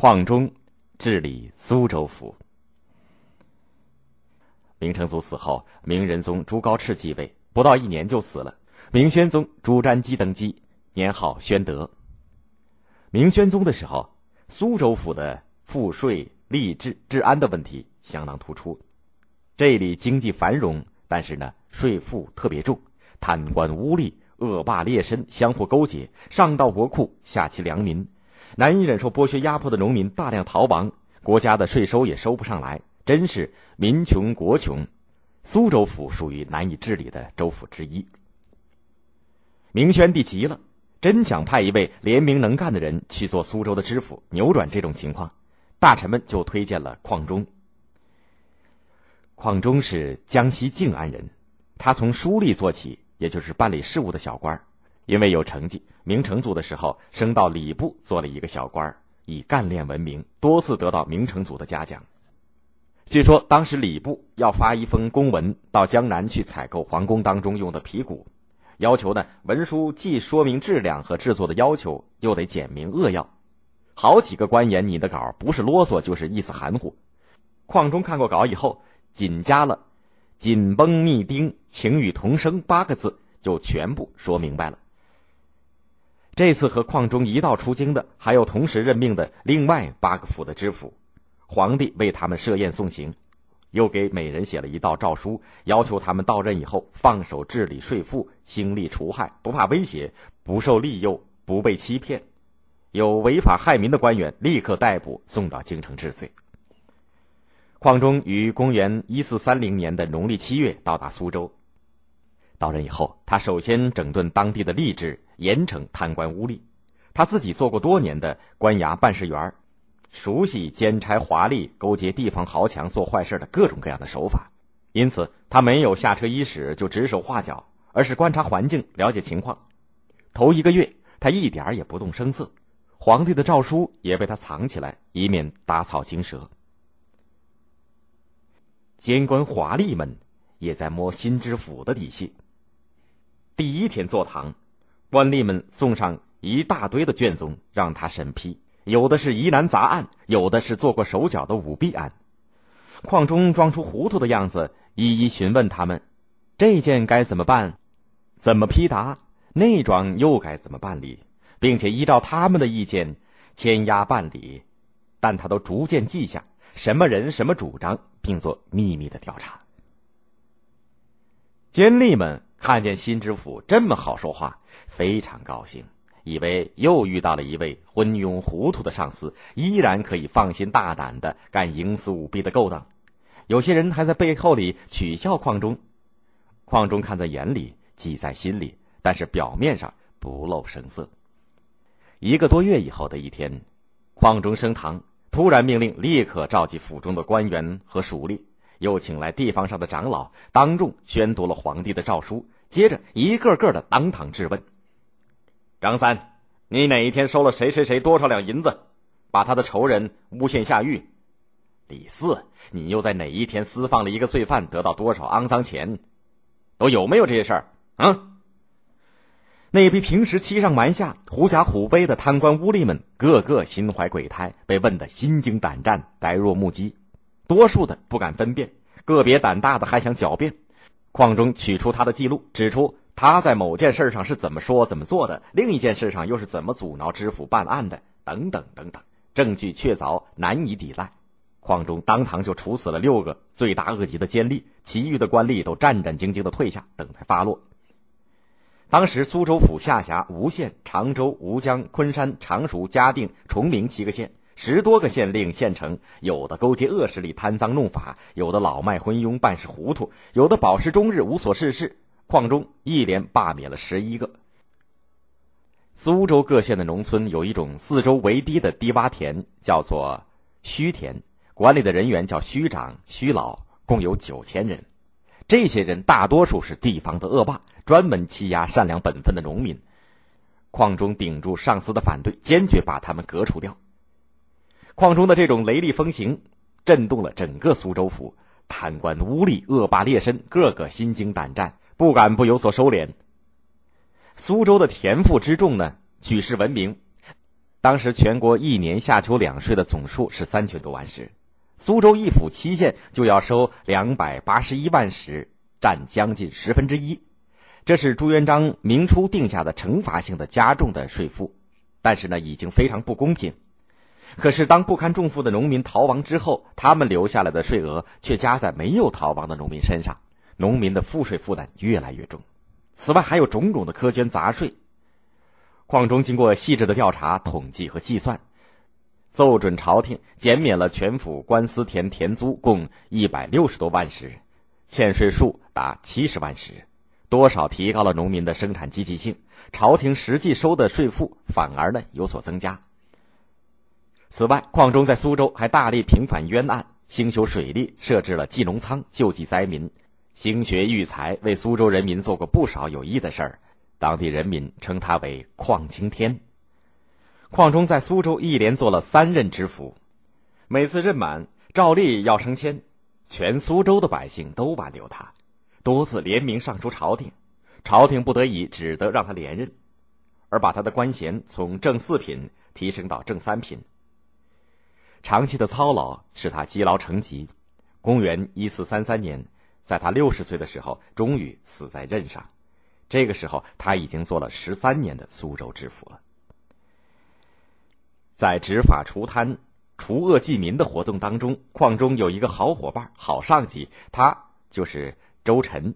况中治理苏州府。明成祖死后，明仁宗朱高炽继位，不到一年就死了。明宣宗朱瞻基登基，年号宣德。明宣宗的时候，苏州府的赋税、吏治、治安的问题相当突出。这里经济繁荣，但是呢，税负特别重，贪官污吏、恶霸劣绅相互勾结，上到国库，下欺良民。难以忍受剥削压迫的农民大量逃亡，国家的税收也收不上来，真是民穷国穷。苏州府属于难以治理的州府之一。明宣帝急了，真想派一位廉明能干的人去做苏州的知府，扭转这种情况。大臣们就推荐了况中。况中是江西靖安人，他从书吏做起，也就是办理事务的小官儿因为有成绩，明成祖的时候升到礼部做了一个小官儿以干练闻名，多次得到明成祖的嘉奖。据说当时礼部要发一封公文到江南去采购皇宫当中用的皮鼓，要求呢文书既说明质量和制作的要求，又得简明扼要。好几个官员拟的稿不是啰嗦就是意思含糊。邝中看过稿以后，仅加了“紧绷密钉，情与同声”八个字，就全部说明白了。这次和矿中一道出京的，还有同时任命的另外八个府的知府。皇帝为他们设宴送行，又给每人写了一道诏书，要求他们到任以后放手治理税赋，兴利除害，不怕威胁，不受利诱，不被欺骗。有违法害民的官员，立刻逮捕，送到京城治罪。邝中于公元一四三零年的农历七月到达苏州。到任以后，他首先整顿当地的吏治，严惩贪官污吏。他自己做过多年的官衙办事员熟悉监差华丽、勾结地方豪强做坏事的各种各样的手法，因此他没有下车伊始就指手画脚，而是观察环境、了解情况。头一个月，他一点也不动声色，皇帝的诏书也被他藏起来，以免打草惊蛇。监官华丽们也在摸新知府的底细。第一天坐堂，官吏们送上一大堆的卷宗让他审批。有的是疑难杂案，有的是做过手脚的舞弊案。邝中装出糊涂的样子，一一询问他们：这件该怎么办？怎么批答？那桩又该怎么办理？并且依照他们的意见签押办理。但他都逐渐记下什么人、什么主张，并做秘密的调查。监吏们看见新知府这么好说话，非常高兴。以为又遇到了一位昏庸糊涂的上司，依然可以放心大胆的干营私舞弊的勾当。有些人还在背后里取笑矿中，矿中看在眼里，记在心里，但是表面上不露声色。一个多月以后的一天，矿中升堂，突然命令立刻召集府中的官员和属吏，又请来地方上的长老，当众宣读了皇帝的诏书，接着一个个的当堂质问。张三，你哪一天收了谁谁谁多少两银子，把他的仇人诬陷下狱？李四，你又在哪一天私放了一个罪犯，得到多少肮脏钱？都有没有这些事儿？啊！那批平时欺上瞒下、狐假虎威的贪官污吏们，个个心怀鬼胎，被问得心惊胆战、呆若木鸡。多数的不敢分辨，个别胆大的还想狡辩。邝中取出他的记录，指出。他在某件事上是怎么说怎么做的，另一件事上又是怎么阻挠知府办案的，等等等等，证据确凿，难以抵赖。邝中当堂就处死了六个罪大恶极的奸吏，其余的官吏都战战兢兢的退下，等待发落。当时苏州府下辖吴县、常州、吴江、昆山、常熟、嘉定、崇明七个县，十多个县令、县城，有的勾结恶势力贪赃弄法，有的老迈昏庸办事糊涂，有的饱食终日无所事事。矿中一连罢免了十一个。苏州各县的农村有一种四周围堤的低洼田，叫做虚田，管理的人员叫虚长、虚老，共有九千人。这些人大多数是地方的恶霸，专门欺压善良本分的农民。矿中顶住上司的反对，坚决把他们革除掉。矿中的这种雷厉风行，震动了整个苏州府，贪官污吏、恶霸劣绅，个个心惊胆战。不敢不有所收敛。苏州的田赋之众呢，举世闻名，当时全国一年夏秋两税的总数是三千多万石，苏州一府七县就要收两百八十一万石，占将近十分之一。这是朱元璋明初定下的惩罚性的加重的税赋，但是呢，已经非常不公平。可是当不堪重负的农民逃亡之后，他们留下来的税额却加在没有逃亡的农民身上，农民的赋税负担越来越重。此外，还有种种的苛捐杂税。况中经过细致的调查、统计和计算，奏准朝廷减免了全府官司田田租共一百六十多万石，欠税数达七十万石，多少提高了农民的生产积极性。朝廷实际收的税赋反而呢有所增加。此外，况中在苏州还大力平反冤案，兴修水利，设置了济农仓，救济灾民，兴学育才，为苏州人民做过不少有益的事儿。当地人民称他为“邝青天”。矿中在苏州一连做了三任知府，每次任满照例要升迁，全苏州的百姓都挽留他，多次联名上书朝廷，朝廷不得已只得让他连任，而把他的官衔从正四品提升到正三品。长期的操劳使他积劳成疾，公元一四三三年，在他六十岁的时候，终于死在任上。这个时候，他已经做了十三年的苏州知府了。在执法除贪、除恶济民的活动当中，矿中有一个好伙伴、好上级，他就是周臣。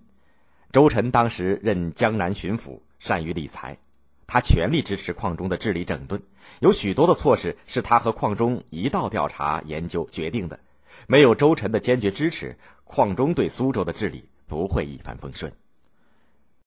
周臣当时任江南巡抚，善于理财，他全力支持矿中的治理整顿。有许多的措施是他和矿中一道调查研究决定的。没有周晨的坚决支持，矿中对苏州的治理不会一帆风顺。